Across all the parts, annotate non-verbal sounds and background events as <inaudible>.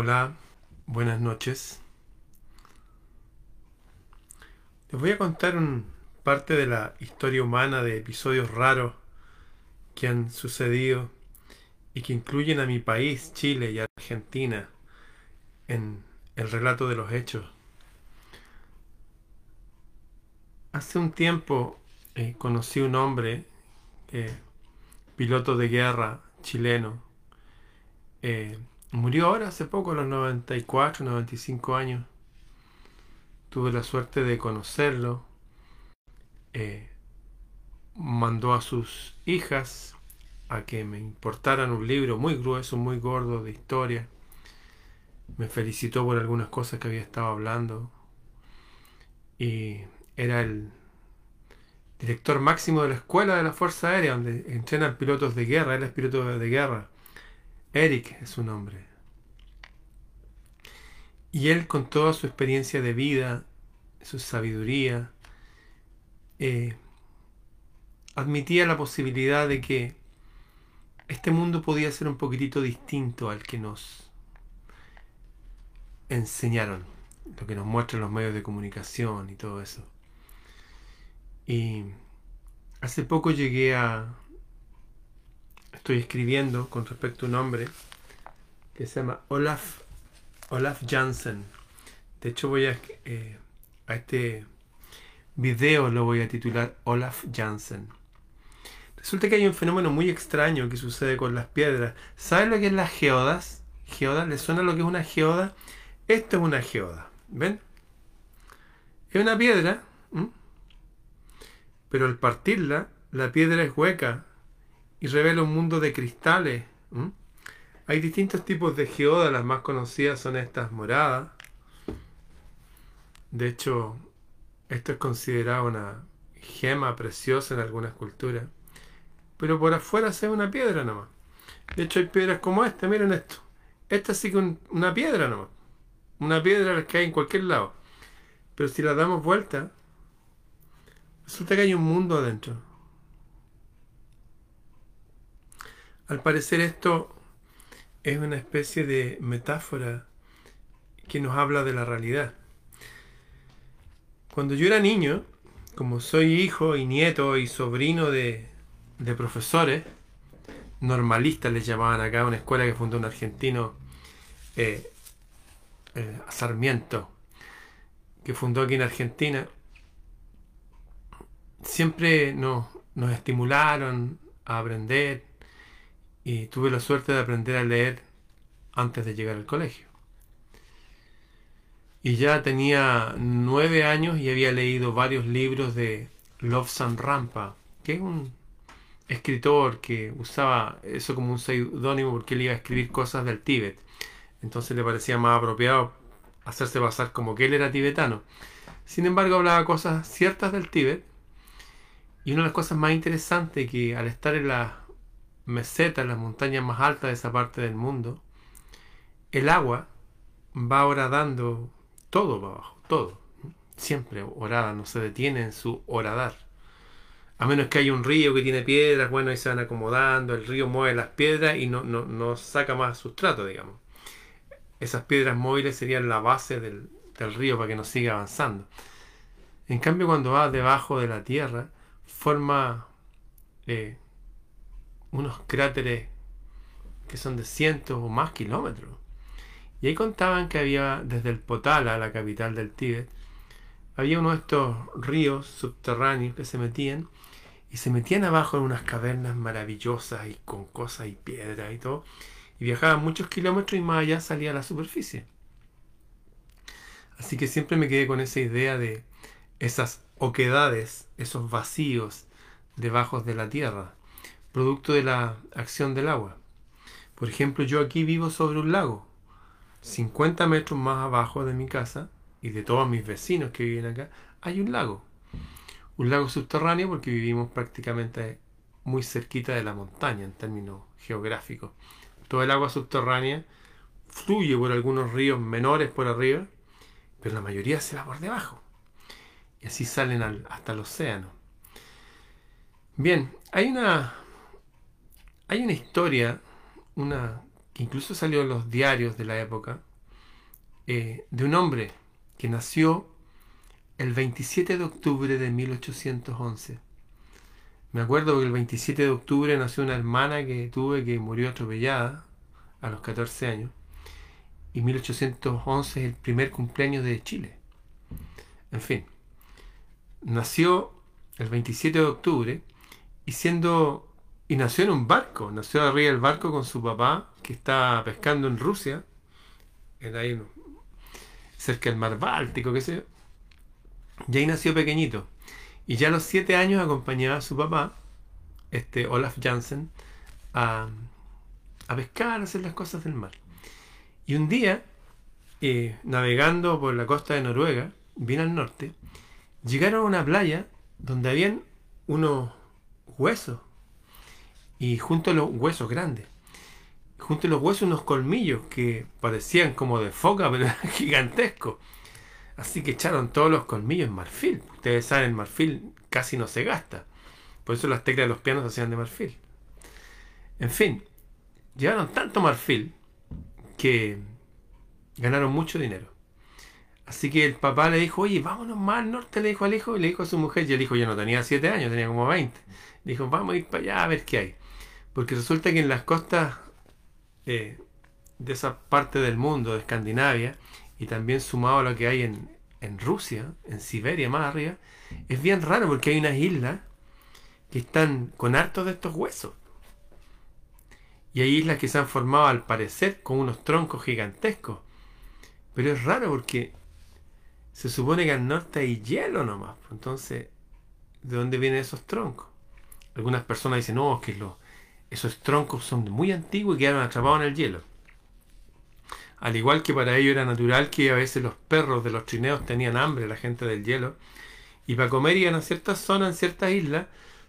Hola, buenas noches. Les voy a contar un, parte de la historia humana de episodios raros que han sucedido y que incluyen a mi país, Chile y Argentina, en el relato de los hechos. Hace un tiempo eh, conocí un hombre, eh, piloto de guerra chileno, eh, murió ahora hace poco, a los 94, 95 años. Tuve la suerte de conocerlo. mandó a sus hijas a que me importaran un libro muy grueso, muy gordo de historia. Me felicitó por algunas cosas que había estado hablando. Y era el director máximo de la escuela de la Fuerza Aérea, donde entrenan pilotos de guerra. Él es piloto de guerra. Eric es su nombre. Y él con toda su experiencia de vida, su sabiduría, eh, admitía la posibilidad de que este mundo podía ser un poquitito distinto al que nos enseñaron, lo que nos muestran los medios de comunicación y todo eso. Y hace poco llegué a... Estoy escribiendo con respecto a un hombre que se llama Olaf, Olaf Jansen. De hecho voy a... Eh, a este video lo voy a titular Olaf Jansen. Resulta que hay un fenómeno muy extraño que sucede con las piedras. ¿Saben lo que es las geodas? ¿Geodas? ¿Les suena lo que es una geoda? Esto es una geoda. ¿Ven? Es una piedra pero al partirla, la piedra es hueca y revela un mundo de cristales. Hay distintos tipos de geodas, las más conocidas son estas moradas. De hecho, esto es considerado una gema preciosa en algunas culturas. Pero por afuera se ve una piedra nomás. De hecho, hay piedras como esta, miren esto. Esta sí que una piedra nomás. Una piedra que hay en cualquier lado. Pero si la damos vuelta, Resulta que hay un mundo adentro. Al parecer esto es una especie de metáfora que nos habla de la realidad. Cuando yo era niño, como soy hijo y nieto y sobrino de, profesores, normalistas les llamaban acá, una escuela que fundó un argentino, eh, eh, Sarmiento, que fundó aquí en Argentina, siempre nos, estimularon a aprender y tuve la suerte de aprender a leer antes de llegar al colegio. Y ya tenía nueve años y había leído varios libros de Lobsang Rampa, que es un escritor que usaba eso como un seudónimo porque él iba a escribir cosas del Tíbet. Entonces le parecía más apropiado hacerse pasar como que él era tibetano. Sin embargo, hablaba cosas ciertas del Tíbet y una de las cosas más interesantes que al estar en las mesetas, las montañas más altas de esa parte del mundo, el agua va horadando todo para abajo, todo. Siempre horada, no se detiene en su horadar. A menos que haya un río que tiene piedras, bueno, ahí se van acomodando, el río mueve las piedras y no, no, saca más sustrato, digamos. Esas piedras móviles serían la base del, del río para que no siga avanzando. En cambio, cuando va debajo de la tierra, forma eh, unos cráteres que son de cientos o más kilómetros. Y ahí contaban que había desde el Potala, la capital del Tíbet, había uno de estos ríos subterráneos que se metían y se metían abajo en unas cavernas maravillosas y con cosas y piedras y todo. Y viajaban muchos kilómetros y más allá salía a la superficie. Así que siempre me quedé con esa idea de esas oquedades, esos vacíos debajo de la tierra, producto de la acción del agua. Por ejemplo, yo aquí vivo sobre un lago, 50 metros más abajo de mi casa y de todos mis vecinos que viven acá, hay un lago. Un lago subterráneo porque vivimos prácticamente muy cerquita de la montaña en términos geográficos. Todo el agua subterránea fluye por algunos ríos menores por arriba, pero la mayoría se va por debajo y así salen hasta el océano. Bien, hay una, hay una historia, una que incluso salió en los diarios de la época, eh, de un hombre que nació el 27 de octubre de 1811. Me acuerdo que el 27 de octubre nació una hermana que tuve que murió atropellada a los 14 años. Y 1811 es el primer cumpleaños de Chile. En fin, nació el 27 de octubre y siendo y nació en un barco, nació arriba del barco con su papá que estaba pescando en Rusia, en ahí cerca del mar Báltico, qué sé yo. Y ahí nació pequeñito. Y ya a los siete años acompañaba a su papá, este Olaf Jansen, a, a pescar, a hacer las cosas del mar. Y un día, eh, navegando por la costa de Noruega, bien al norte, llegaron a una playa donde habían unos huesos. Y junto a los huesos grandes. Junto a los huesos unos colmillos que parecían como de foca, <laughs> pero eran gigantescos. Así que echaron todos los colmillos en marfil. Ustedes saben, el marfil casi no se gasta. Por eso las teclas de los pianos hacían de marfil. En fin, llevaron tanto marfil que ganaron mucho dinero. Así que el papá le dijo, oye, vámonos más al norte, le dijo al hijo, y le dijo a su mujer, y el hijo ya no tenía 7 años, tenía como 20. Le dijo, vamos a ir para allá a ver qué hay. Porque resulta que en las costas eh, de esa parte del mundo, de Escandinavia, y también sumado a lo que hay en, en Rusia, en Siberia más arriba, es bien raro porque hay unas islas que están con hartos de estos huesos. Y hay islas que se han formado al parecer con unos troncos gigantescos. Pero es raro porque se supone que al norte hay hielo nomás. Pues, entonces, ¿de dónde vienen esos troncos? Algunas personas dicen, no, es que los, esos troncos son muy antiguos y quedaron atrapados en el hielo. Al igual que para ellos era natural que a veces los perros de los trineos tenían hambre, la gente del hielo, y para comer iban a ciertas zonas, en ciertas islas,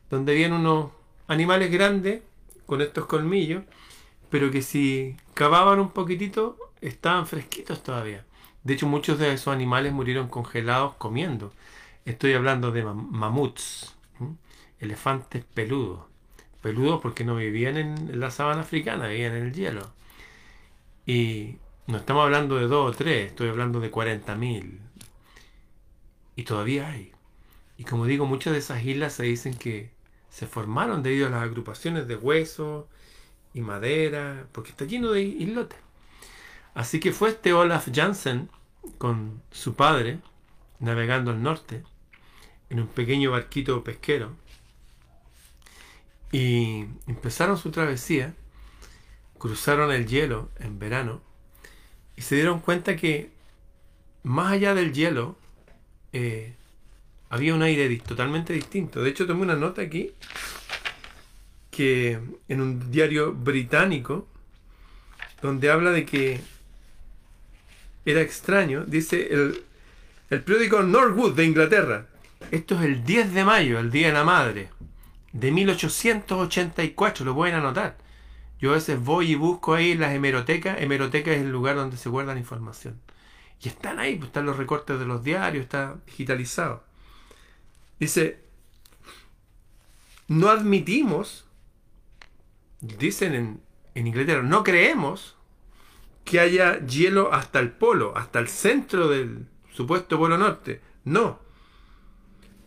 donde habían unos animales grandes con estos colmillos, pero que si cavaban un poquitito estaban fresquitos todavía. De hecho, muchos de esos animales murieron congelados comiendo. Estoy hablando de mamuts, elefantes peludos. Peludos porque no vivían en la sabana africana, vivían en el hielo. Y no estamos hablando de dos o tres, estoy hablando de 40.000. Y todavía hay. Y como digo, muchas de esas islas se dicen que se formaron debido a las agrupaciones de huesos y madera, porque está lleno de islotes. Así que fue este Olaf Jansen con su padre navegando al norte en un pequeño barquito pesquero y empezaron su travesía, cruzaron el hielo en verano y se dieron cuenta que más allá del hielo eh, había un aire totalmente distinto. De hecho, tomé una nota aquí que en un diario británico donde habla de que era extraño, dice el, el periódico Norwood de Inglaterra. Esto es el 10 de mayo, el Día de la Madre, de 1884, lo pueden anotar. Yo a veces voy y busco ahí las hemerotecas. Hemeroteca es el lugar donde se guardan información. Y están ahí, pues están los recortes de los diarios, está digitalizado. Dice, no admitimos, dicen en, en Inglaterra, no creemos que haya hielo hasta el polo, hasta el centro del supuesto polo norte. No.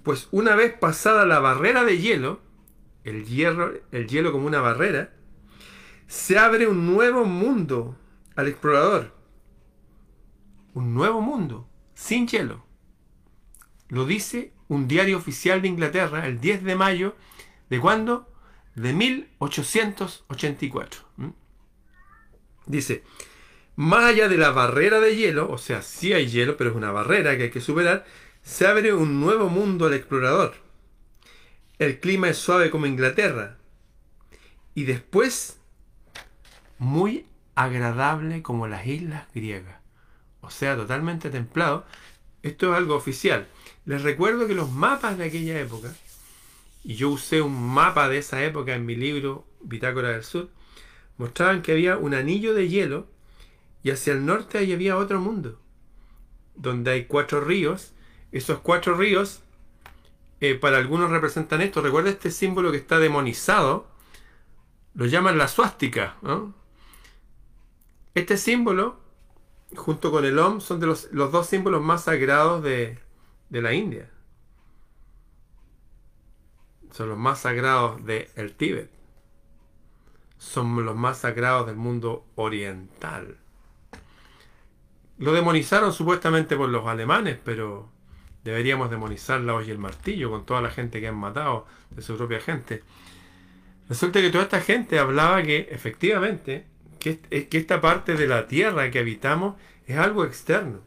Pues una vez pasada la barrera de hielo, el, el hielo como una barrera, se abre un nuevo mundo al explorador. Un nuevo mundo, sin hielo. Lo dice un diario oficial de Inglaterra el 10 de mayo, ¿de cuándo? De 1884. ¿Mm? Dice, más allá de la barrera de hielo, o sea, sí hay hielo, pero es una barrera que hay que superar, se abre un nuevo mundo al explorador. El clima es suave como Inglaterra. Y después muy agradable como las islas griegas. O sea, totalmente templado. Esto es algo oficial. Les recuerdo que los mapas de aquella época, y yo usé un mapa de esa época en mi libro Bitácora del Sur, mostraban que había un anillo de hielo y hacia el norte había otro mundo, donde hay cuatro ríos. Esos cuatro ríos, eh, para algunos representan esto. Recuerda este símbolo que está demonizado, lo llaman la suástica. Este símbolo junto con el Om, son de los, dos símbolos más sagrados de, de la India. Son los más sagrados del el Tíbet. Son los más sagrados del mundo oriental. Lo demonizaron supuestamente por los alemanes, pero deberíamos demonizar la hoy y el martillo con toda la gente que han matado de su propia gente. Resulta que toda esta gente hablaba que efectivamente que, que esta parte de la tierra que habitamos es algo externo.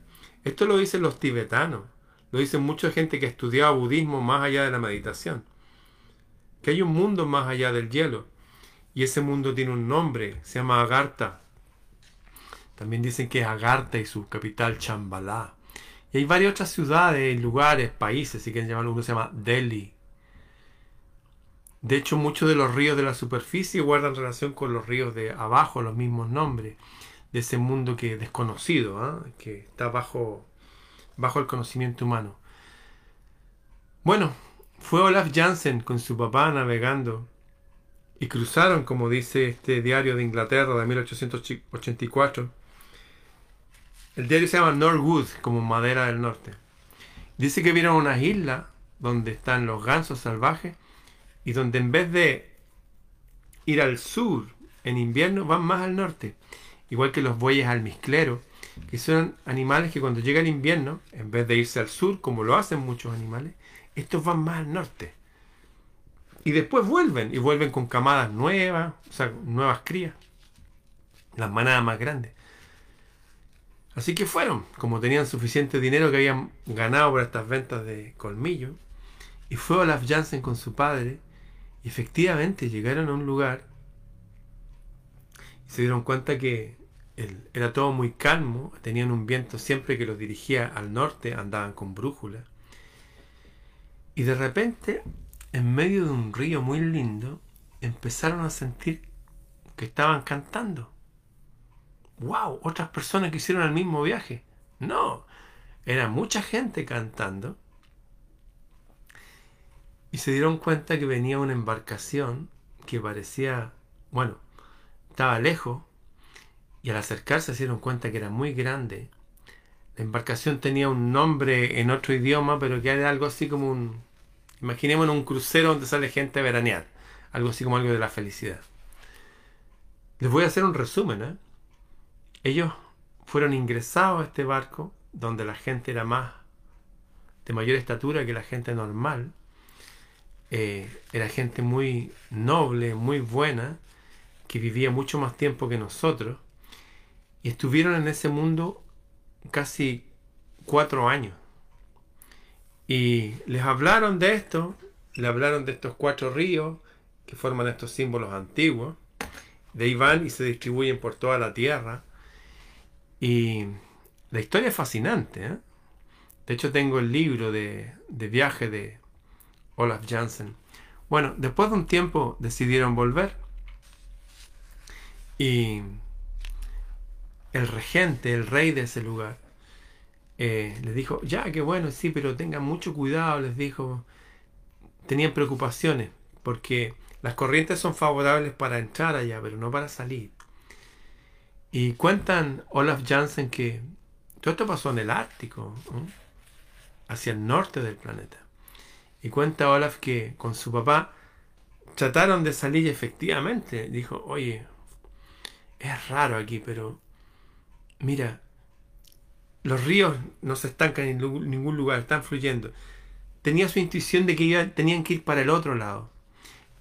Esto lo dicen los tibetanos, lo dicen mucha gente que ha budismo más allá de la meditación. Que hay un mundo más allá del hielo. Y ese mundo tiene un nombre, se llama Agartha. También dicen que es Agartha y su capital Chambalá. Y hay varias otras ciudades, lugares, países, si quieren llamarlo, uno se llama Delhi. De hecho, muchos de los ríos de la superficie guardan relación con los ríos de abajo, los mismos nombres, de ese mundo que desconocido, ¿ah? que está bajo, bajo el conocimiento humano. Bueno, fue Olaf Jansen con su papá navegando y cruzaron, como dice este diario de Inglaterra de 1884. El diario se llama Norwood, como madera del norte. Dice que vieron unas islas donde están los gansos salvajes y donde en vez de ir al sur en invierno van más al norte, igual que los bueyes almizcleros, que son animales que cuando llega el invierno, en vez de irse al sur, como lo hacen muchos animales, estos van más al norte. Y después vuelven, y vuelven con camadas nuevas, o sea, nuevas crías, las manadas más grandes. Así que fueron, como tenían suficiente dinero que habían ganado por estas ventas de colmillo, y fue Olaf Jansen con su padre efectivamente llegaron a un lugar y se dieron cuenta que era todo muy calmo, tenían un viento siempre que los dirigía al norte, andaban con brújula. Y de repente, en medio de un río muy lindo, empezaron a sentir que estaban cantando. ¡Wow! Otras personas que hicieron el mismo viaje. No, era mucha gente cantando y se dieron cuenta que venía una embarcación que parecía, bueno, estaba lejos y al acercarse se dieron cuenta que era muy grande. La embarcación tenía un nombre en otro idioma, pero que era algo así como un... Imaginemos un crucero donde sale gente a veranear. Algo así como algo de la felicidad. Les voy a hacer un resumen. ¿eh? Ellos fueron ingresados a este barco donde la gente era más de mayor estatura que la gente normal eh, era gente muy noble, muy buena, que vivía mucho más tiempo que nosotros, y estuvieron en ese mundo casi cuatro años. Y les hablaron de esto, le hablaron de estos cuatro ríos que forman estos símbolos antiguos, de ahí van y se distribuyen por toda la tierra. Y la historia es fascinante. ¿eh? De hecho, tengo el libro de, de viaje de, Olaf Jansen. Bueno, después de un tiempo decidieron volver y el regente, el rey de ese lugar, eh, les dijo, ya que bueno, sí, pero tengan mucho cuidado, les dijo, tenían preocupaciones porque las corrientes son favorables para entrar allá, pero no para salir. Y cuentan Olaf Jansen que todo esto pasó en el Ártico, hacia el norte del planeta. Y cuenta Olaf que con su papá trataron de salir efectivamente dijo, oye, es raro aquí, pero mira, los ríos no se estancan en ningún lugar, están fluyendo. Tenía su intuición de que tenían que ir para el otro lado.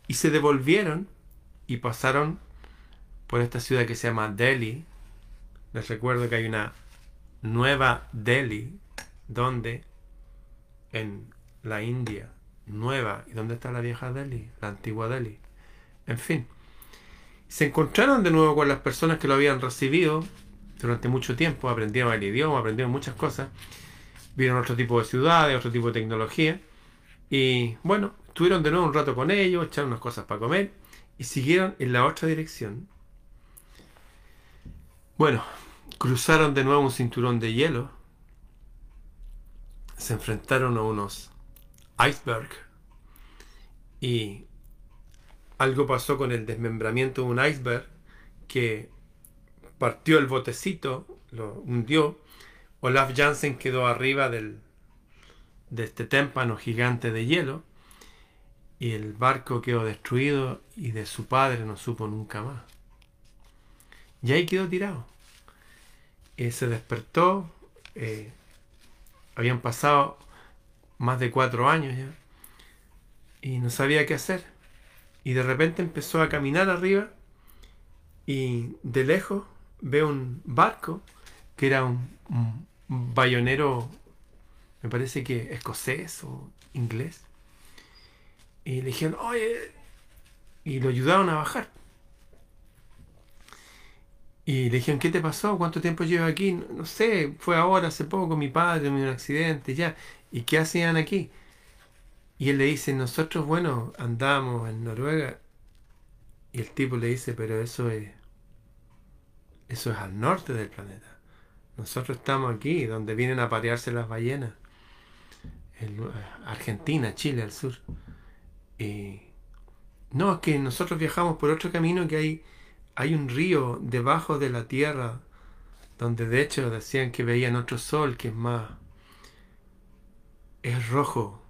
Y se devolvieron y pasaron por esta ciudad que se llama Delhi. Les recuerdo que hay una nueva Delhi, donde en la India nueva. ¿Y dónde está la vieja Delhi? La antigua Delhi. En fin. Se encontraron de nuevo con las personas que lo habían recibido durante mucho tiempo, aprendieron el idioma, aprendieron muchas cosas, vieron otro tipo de ciudades, otro tipo de tecnología. Y bueno, estuvieron de nuevo un rato con ellos, echaron unas cosas para comer y siguieron en la otra dirección. Bueno, cruzaron de nuevo un cinturón de hielo, se enfrentaron a unos iceberg. Y algo pasó con el desmembramiento de un iceberg que partió el botecito, lo hundió, Olaf Jansen quedó arriba del, de este témpano gigante de hielo y el barco quedó destruido y de su padre no supo nunca más. Y ahí quedó tirado. Y se despertó, eh, habían pasado más de cuatro años ya, y no sabía qué hacer. Y de repente empezó a caminar arriba y de lejos ve un barco que era un, un bayonero, me parece que escocés o inglés. Y le dijeron, oye, y lo ayudaron a bajar. Y le dijeron, ¿qué te pasó? ¿Cuánto tiempo llevas aquí? No, sé, fue ahora, hace poco, mi padre un accidente, ya. ¿Y qué hacían aquí? Y él le dice, nosotros, bueno, andamos en Noruega. Y el tipo le dice, pero eso es, eso es al norte del planeta. Nosotros estamos aquí, donde vienen a parearse las ballenas. En Argentina, Chile, al sur. Y no, es que nosotros viajamos por otro camino que hay hay un río debajo de la tierra donde de hecho decían que veían otro sol que es más es rojo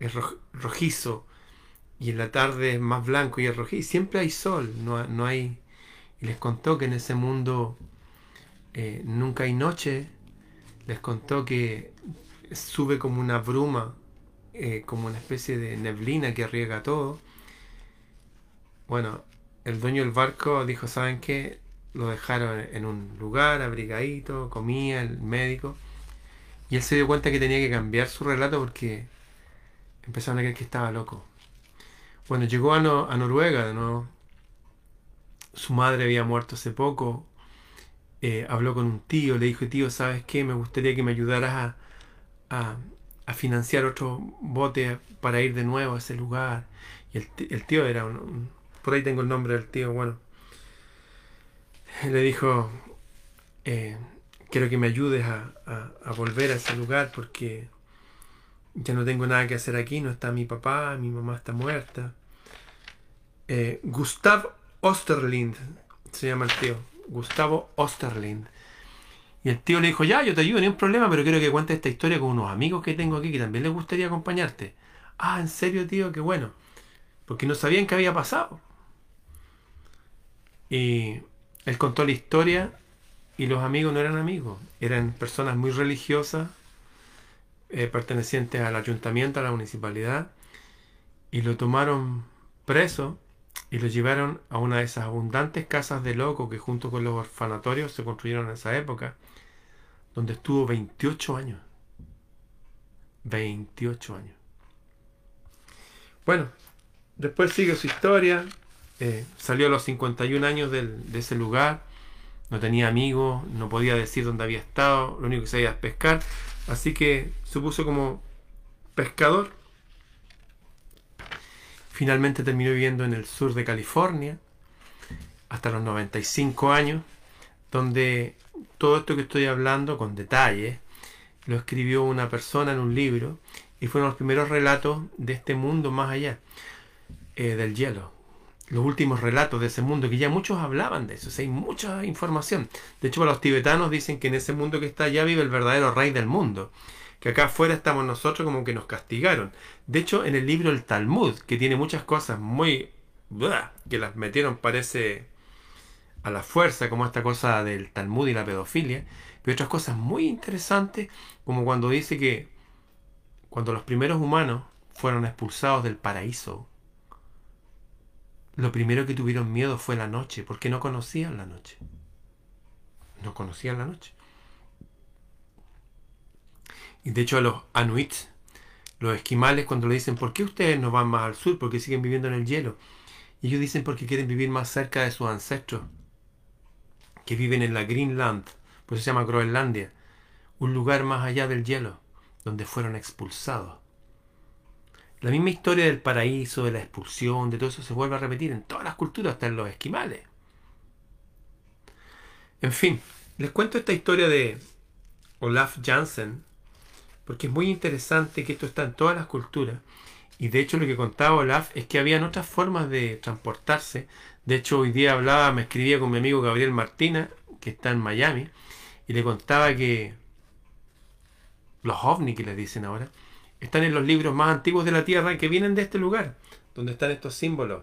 es rojizo y en la tarde es más blanco y es rojizo siempre hay sol no, no hay y les contó que en ese mundo eh, nunca hay noche les contó que sube como una bruma eh, como una especie de neblina que riega todo. Bueno el dueño del barco dijo, ¿saben qué? Lo dejaron en un lugar abrigadito, comía el médico. Y él se dio cuenta que tenía que cambiar su relato porque empezaron a creer que estaba loco. Bueno, llegó a, Noruega ¿no? Su madre había muerto hace poco. Eh, habló con un tío, le dijo, tío, ¿sabes qué? Me gustaría que me ayudaras a, a, financiar otro bote para ir de nuevo a ese lugar. Y el, tío era un por ahí tengo el nombre del tío, bueno, le dijo, eh, quiero que me ayudes a, volver a ese lugar porque ya no tengo nada que hacer aquí, no está mi papá, mi mamá está muerta. Eh, Gustav Osterlind se llama el tío, Gustavo Osterlind. Y el tío le dijo, ya, yo te ayudo, ni un problema, pero quiero que cuentes esta historia con unos amigos que tengo aquí que también les gustaría acompañarte. Ah, en serio, tío, qué bueno. Porque no sabían qué había pasado. Y él contó la historia y los amigos no eran amigos, eran personas muy religiosas, eh, pertenecientes al ayuntamiento, a la municipalidad, y lo tomaron preso y lo llevaron a una de esas abundantes casas de locos que junto con los orfanatorios se construyeron en esa época, donde estuvo 28 años. 28 años. Bueno, después sigue su historia, eh, salió a los 51 años de ese lugar, no tenía amigos, no podía decir dónde había estado, lo único que sabía es pescar, así que se puso como pescador. Finalmente terminó viviendo en el sur de California hasta los 95 años, donde todo esto que estoy hablando con detalle lo escribió una persona en un libro y fueron los primeros relatos de este mundo más allá eh, del hielo los últimos relatos de ese mundo, que ya muchos hablaban de eso, hay mucha información. De hecho, los tibetanos dicen que en ese mundo que está allá vive el verdadero rey del mundo, que acá afuera estamos nosotros como que nos castigaron. De hecho, en el libro El Talmud, que tiene muchas cosas muy... que las metieron parece a la fuerza, como esta cosa del Talmud y la pedofilia, pero otras cosas muy interesantes, como cuando dice que cuando los primeros humanos fueron expulsados del paraíso, lo primero que tuvieron miedo fue la noche, porque no conocían la noche. No conocían la noche. Y de hecho a los anuits, los esquimales, cuando le dicen, ¿por qué ustedes no van más al sur? Porque siguen viviendo en el hielo. Y ellos dicen porque quieren vivir más cerca de sus ancestros, que viven en la Greenland, pues se llama Groenlandia, un lugar más allá del hielo, donde fueron expulsados. La misma historia del paraíso, de la expulsión, de todo eso se vuelve a repetir en todas las culturas, hasta en los esquimales. En fin, les cuento esta historia de Olaf Jansen, porque es muy interesante que esto está en todas las culturas. Y de hecho lo que contaba Olaf es que habían otras formas de transportarse. De hecho hoy día hablaba, me escribía con mi amigo Gabriel Martina, que está en Miami, y le contaba que los ovnis que les dicen ahora, están en los libros más antiguos de la Tierra que vienen de este lugar, donde están estos símbolos.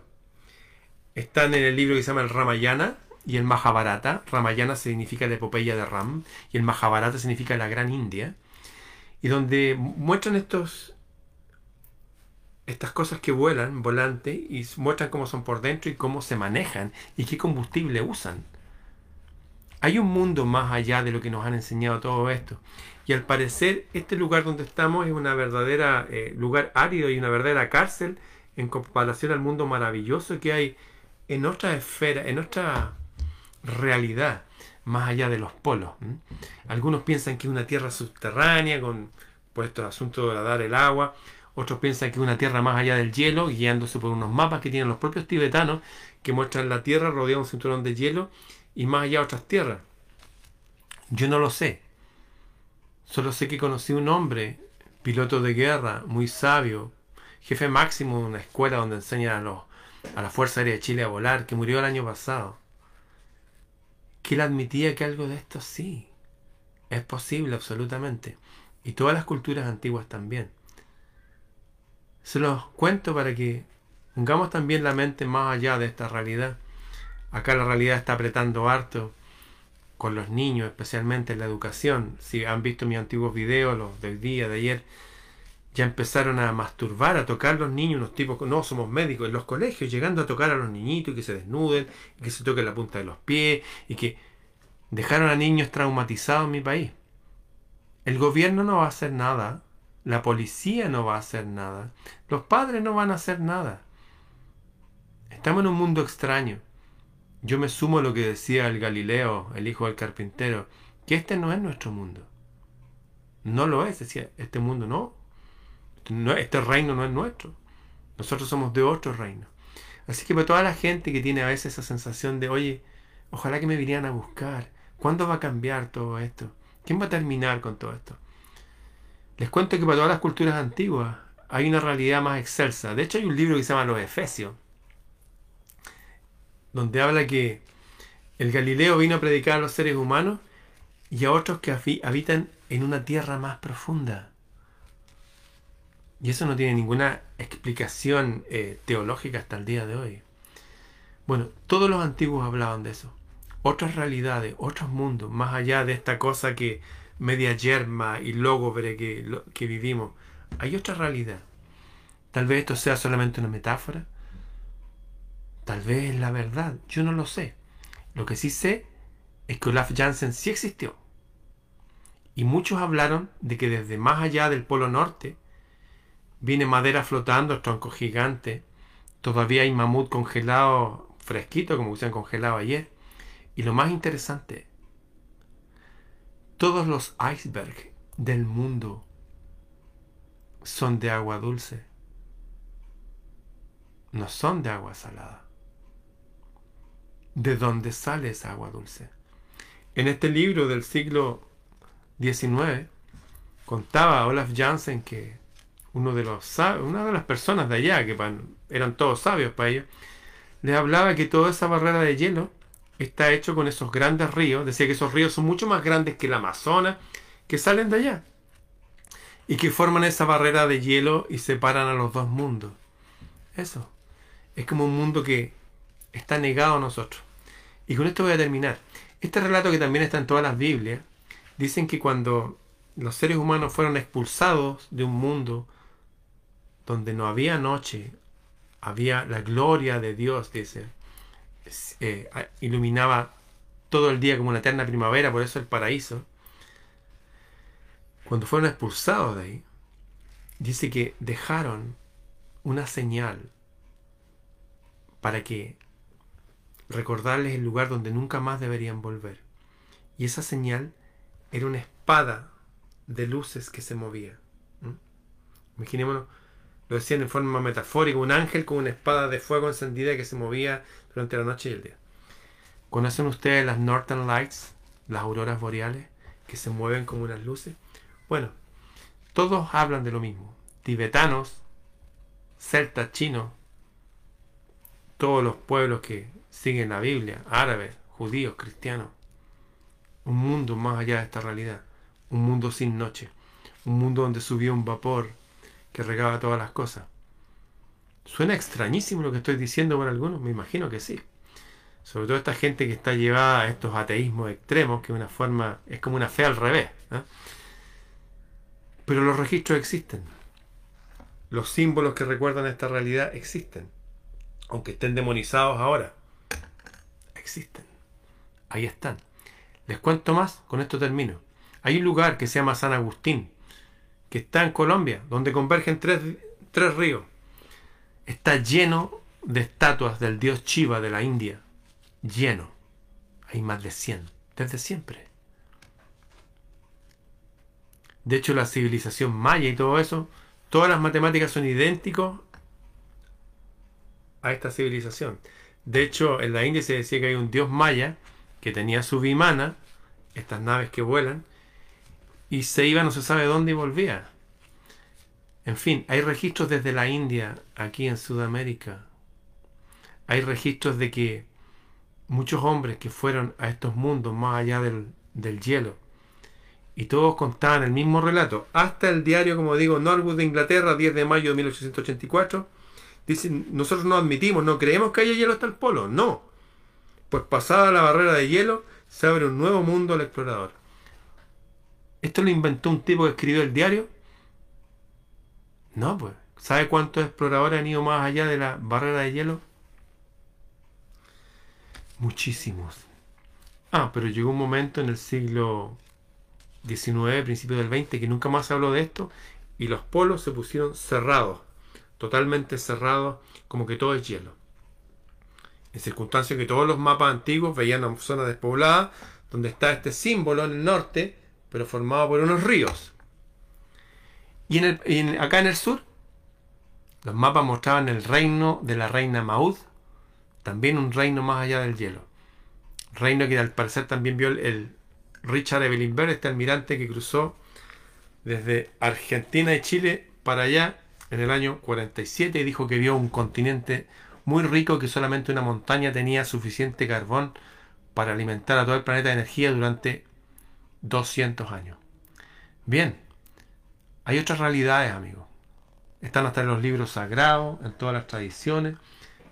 Están en el libro que se llama el Ramayana y el Mahabharata. Ramayana significa la epopeya de Ram y el Mahabharata significa la Gran India. Y donde muestran estos estas cosas que vuelan, volante, y muestran cómo son por dentro y cómo se manejan y qué combustible usan. Hay un mundo más allá de lo que nos han enseñado todo esto. Y al parecer este lugar donde estamos es una verdadera eh, lugar árido y una verdadera cárcel en comparación al mundo maravilloso que hay en otra esfera, en otra realidad, más allá de los polos. Algunos piensan que es una tierra subterránea con por estos asuntos de dar el agua. Otros piensan que es una tierra más allá del hielo, guiándose por unos mapas que tienen los propios tibetanos, que muestran la tierra rodeada de un cinturón de hielo y más allá otras tierras. Yo no lo sé. Solo sé que conocí un hombre, piloto de guerra, muy sabio, jefe máximo de una escuela donde enseña a, los, a la Fuerza Aérea de Chile a volar, que murió el año pasado. Que él admitía que algo de esto sí. Es posible, absolutamente. Y todas las culturas antiguas también. Se los cuento para que pongamos también la mente más allá de esta realidad. Acá la realidad está apretando harto con los niños, especialmente en la educación. Si han visto mis antiguos videos, los del día, de ayer, ya empezaron a masturbar, a tocar a los niños, unos tipos, no somos médicos, en los colegios, llegando a tocar a los niñitos y que se desnuden, y que se toquen la punta de los pies, y que dejaron a niños traumatizados en mi país. El gobierno no va a hacer nada, la policía no va a hacer nada, los padres no van a hacer nada. Estamos en un mundo extraño. Yo me sumo a lo que decía el Galileo, el hijo del carpintero, que este no es nuestro mundo. No lo es, decía, este mundo no. Este reino no es nuestro. Nosotros somos de otro reino. Así que para toda la gente que tiene a veces esa sensación de, oye, ojalá que me vinieran a buscar. ¿Cuándo va a cambiar todo esto? ¿Quién va a terminar con todo esto? Les cuento que para todas las culturas antiguas hay una realidad más excelsa. De hecho, hay un libro que se llama Los Efesios, donde habla que el Galileo vino a predicar a los seres humanos y a otros que habitan en una tierra más profunda. Y eso no tiene ninguna explicación eh, teológica hasta el día de hoy. Bueno, todos los antiguos hablaban de eso. Otras realidades, otros mundos, más allá de esta cosa que media yerma y lógobre que, que vivimos. Hay otra realidad. Tal vez esto sea solamente una metáfora, vez es la verdad, yo no lo sé. Lo que sí sé es que Olaf Janssen sí existió. Y muchos hablaron de que desde más allá del Polo Norte viene madera flotando, troncos gigantes. Todavía hay mamut congelado, fresquito, como se han congelado ayer. Y lo más interesante, todos los icebergs del mundo son de agua dulce. No son de agua salada de dónde sale esa agua dulce. En este libro del siglo XIX contaba Olaf Janssen que uno de los una de las personas de allá que eran todos sabios para ellos les hablaba que toda esa barrera de hielo está hecho con esos grandes ríos, decía que esos ríos son mucho más grandes que el Amazonas que salen de allá y que forman esa barrera de hielo y separan a los dos mundos. Eso es como un mundo que está negado a nosotros. Y con esto voy a terminar. Este relato que también está en todas las Biblias, dicen que cuando los seres humanos fueron expulsados de un mundo donde no había noche, había la gloria de Dios, dice, eh, iluminaba todo el día como una eterna primavera, por eso el paraíso. Cuando fueron expulsados de ahí, dice que dejaron una señal para que recordarles el lugar donde nunca más deberían volver. Y esa señal era una espada de luces que se movía. Imaginémonos, lo decían en forma metafórica, un ángel con una espada de fuego encendida que se movía durante la noche y el día. ¿Conocen ustedes las Northern Lights, las auroras boreales, que se mueven como unas luces? Bueno, todos hablan de lo mismo. Tibetanos, celtas, chinos, todos los pueblos que siguen la Biblia, árabes, judíos, cristianos, un mundo más allá de esta realidad, un mundo sin noche, un mundo donde subió un vapor que regaba todas las cosas. Suena extrañísimo lo que estoy diciendo para algunos, me imagino que sí. Sobre todo esta gente que está llevada a estos ateísmos extremos, que una forma, es como una fe al revés. ¿eh? Pero los registros existen. Los símbolos que recuerdan esta realidad existen. Aunque estén demonizados ahora. Existen. Ahí están. Les cuento más, con esto termino. Hay un lugar que se llama San Agustín, que está en Colombia, donde convergen tres, tres ríos. Está lleno de estatuas del dios Chiva de la India. Lleno. Hay más de 100, desde siempre. De hecho, la civilización maya y todo eso, todas las matemáticas son idénticos a esta civilización. De hecho, en la India se decía que hay un dios maya que tenía su vimana, estas naves que vuelan, y se iba no se sabe dónde y volvía. En fin, hay registros desde la India, aquí en Sudamérica. Hay registros de que muchos hombres que fueron a estos mundos más allá del, del hielo, y todos contaban el mismo relato, hasta el diario, como digo, Norwood de Inglaterra, 10 de mayo de 1884, dicen, nosotros no admitimos, no creemos que haya hielo hasta el polo, no. Pues pasada la barrera de hielo, se abre un nuevo mundo al explorador. ¿Esto lo inventó un tipo que escribió el diario? No, pues. ¿Sabe cuántos exploradores han ido más allá de la barrera de hielo? Muchísimos. Ah, pero llegó un momento en el siglo 19, principio del 20, que nunca más se habló de esto, y los polos se pusieron cerrados, totalmente cerrados, como que todo es hielo. En circunstancias que todos los mapas antiguos veían una zona despoblada, donde está este símbolo en el norte, pero formado por unos ríos. Y, en acá en el sur, los mapas mostraban el reino de la reina Maud, también un reino más allá del hielo. Reino que al parecer también vio el, Richard Evelyn este almirante que cruzó desde Argentina y Chile para allá en el año 47 y dijo que vio un continente muy rico que solamente una montaña tenía suficiente carbón para alimentar a todo el planeta de energía durante 200 años. Bien, hay otras realidades, amigos. Están hasta en los libros sagrados, en todas las tradiciones.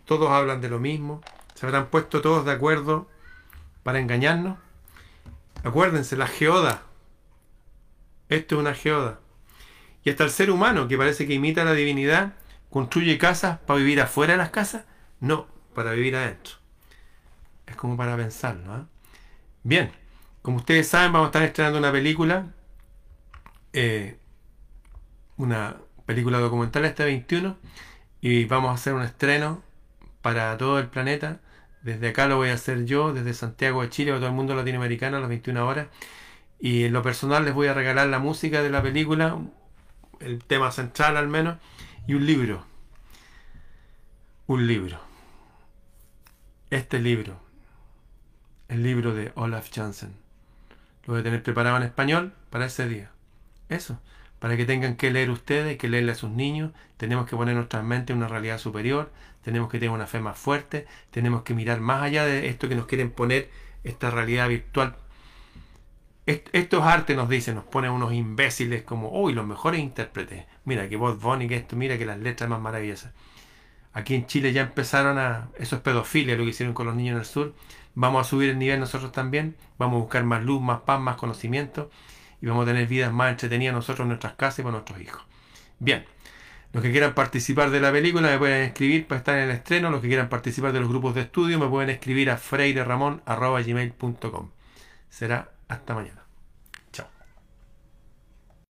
Todos hablan de lo mismo. Se habrán puesto todos de acuerdo para engañarnos. Acuérdense, la geoda. Esto es una geoda. Y hasta el ser humano, que parece que imita la divinidad, construye casas para vivir afuera de las casas. No, para vivir adentro. Es como para pensarlo. Bien, como ustedes saben, vamos a estar estrenando una película. Eh, una película documental este 21. Y vamos a hacer un estreno para todo el planeta desde acá lo voy a hacer yo, desde Santiago de Chile, a todo el mundo latinoamericano a las 21 horas. Y en lo personal les voy a regalar la música de la película, el tema central al menos, y un libro. Un libro. Este libro. El libro de Olaf Jansen. Lo voy a tener preparado en español para ese día. Eso para que tengan que leer ustedes, que leerle a sus niños. Tenemos que poner nuestra mente en una realidad superior, tenemos que tener una fe más fuerte, tenemos que mirar más allá de esto que nos quieren poner, esta realidad virtual. Estos artes nos dicen, nos ponen unos imbéciles como, uy, los mejores intérpretes. Mira que voz que esto, mira que las letras más maravillosas. Aquí en Chile ya empezaron a, eso es pedofilia lo que hicieron con los niños en el sur. Vamos a subir el nivel nosotros también, vamos a buscar más luz, más paz, más conocimiento y vamos a tener vidas más entretenidas nosotros en nuestras casas y con nuestros hijos. Bien, los que quieran participar de la película me pueden escribir para estar en el estreno, los que quieran participar de los grupos de estudio me pueden escribir a freireramon.gmail.com. Será hasta mañana.